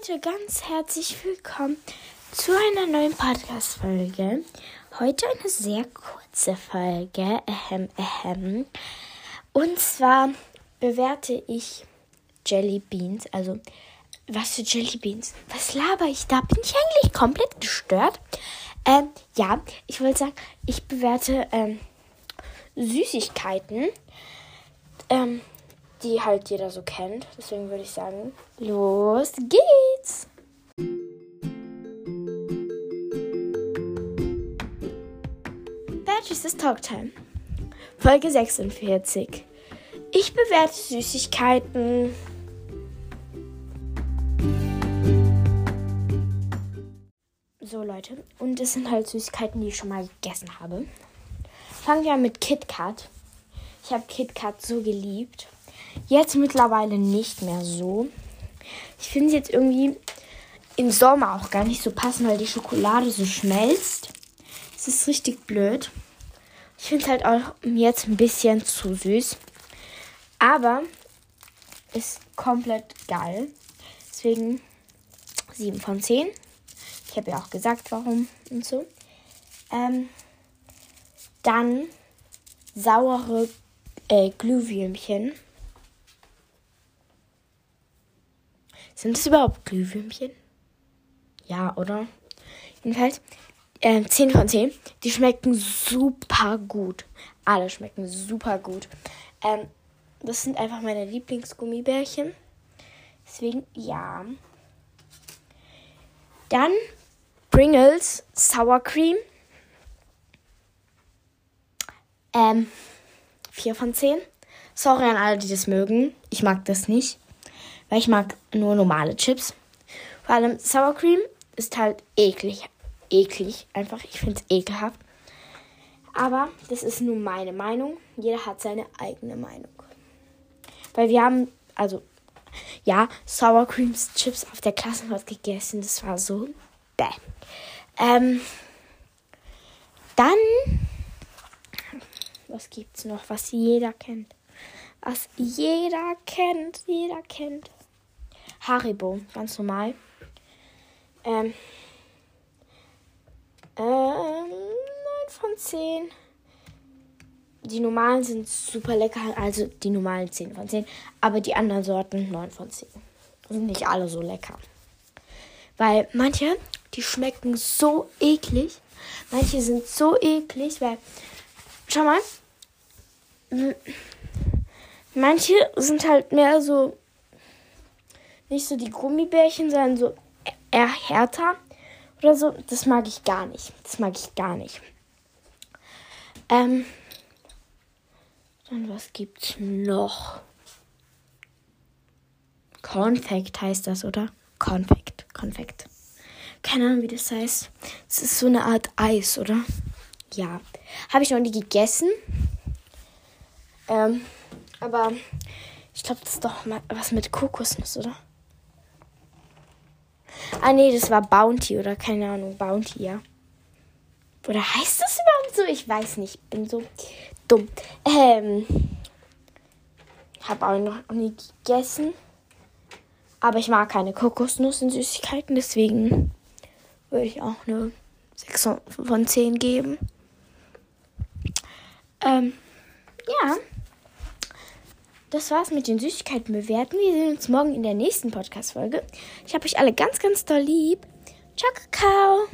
Leute, ganz herzlich willkommen zu einer neuen Podcast-Folge. Heute eine sehr kurze Folge. Ahem, ahem. Und zwar bewerte ich Jelly Beans. Also, was für Jelly Beans? Was laber ich da? Bin ich eigentlich komplett gestört? Ähm, ja, ich wollte sagen, ich bewerte ähm, Süßigkeiten. Ähm, die halt jeder so kennt. Deswegen würde ich sagen, los geht's! Badges ist Talktime. Folge 46. Ich bewerte Süßigkeiten. So Leute, und es sind halt Süßigkeiten, die ich schon mal gegessen habe. Fangen wir an mit KitKat. Ich habe KitKat so geliebt. Jetzt mittlerweile nicht mehr so. Ich finde es jetzt irgendwie im Sommer auch gar nicht so passend, weil die Schokolade so schmelzt. Es ist richtig blöd. Ich finde es halt auch jetzt ein bisschen zu süß. Aber ist komplett geil. Deswegen 7 von 10. Ich habe ja auch gesagt, warum und so. Ähm, dann saure äh, Glühwürmchen. Sind es überhaupt Glühwürmchen? Ja, oder? Jedenfalls äh, 10 von 10. Die schmecken super gut. Alle schmecken super gut. Ähm, das sind einfach meine Lieblingsgummibärchen. Deswegen ja. Dann Pringles Sour Cream. Ähm, 4 von 10. Sorry an alle, die das mögen. Ich mag das nicht weil ich mag nur normale Chips. Vor allem Sour Cream ist halt eklig. Eklig, einfach. Ich finde es ekelhaft. Aber das ist nur meine Meinung. Jeder hat seine eigene Meinung. Weil wir haben, also, ja, Sour Creams Chips auf der Klassenfahrt gegessen. Das war so bäh. Ähm, dann, was gibt's noch, was jeder kennt? Was jeder kennt, jeder kennt. Haribo, ganz normal. Ähm, 9 von 10. Die normalen sind super lecker, also die normalen 10 von 10. Aber die anderen Sorten 9 von 10. Sind nicht alle so lecker. Weil manche, die schmecken so eklig. Manche sind so eklig, weil, schau mal, manche sind halt mehr so nicht so die Gummibärchen, sondern so eher härter oder so. Das mag ich gar nicht. Das mag ich gar nicht. Ähm, dann was gibt's noch? Konfekt heißt das, oder? Konfekt, Konfekt. Keine Ahnung, wie das heißt. Es ist so eine Art Eis, oder? Ja. Habe ich noch nie gegessen. Ähm, aber ich glaube, das ist doch mal was mit Kokosnuss, oder? Ah, nee, das war Bounty oder keine Ahnung, Bounty, ja. Oder heißt das überhaupt so? Ich weiß nicht. Bin so dumm. Ähm. Habe auch noch nie gegessen. Aber ich mag keine Kokosnuss in Süßigkeiten, deswegen würde ich auch eine 6 von 10 geben. Ähm, ja das war's mit den Süßigkeiten bewerten. Wir sehen uns morgen in der nächsten Podcast-Folge. Ich habe euch alle ganz, ganz doll lieb. Ciao, Kakao.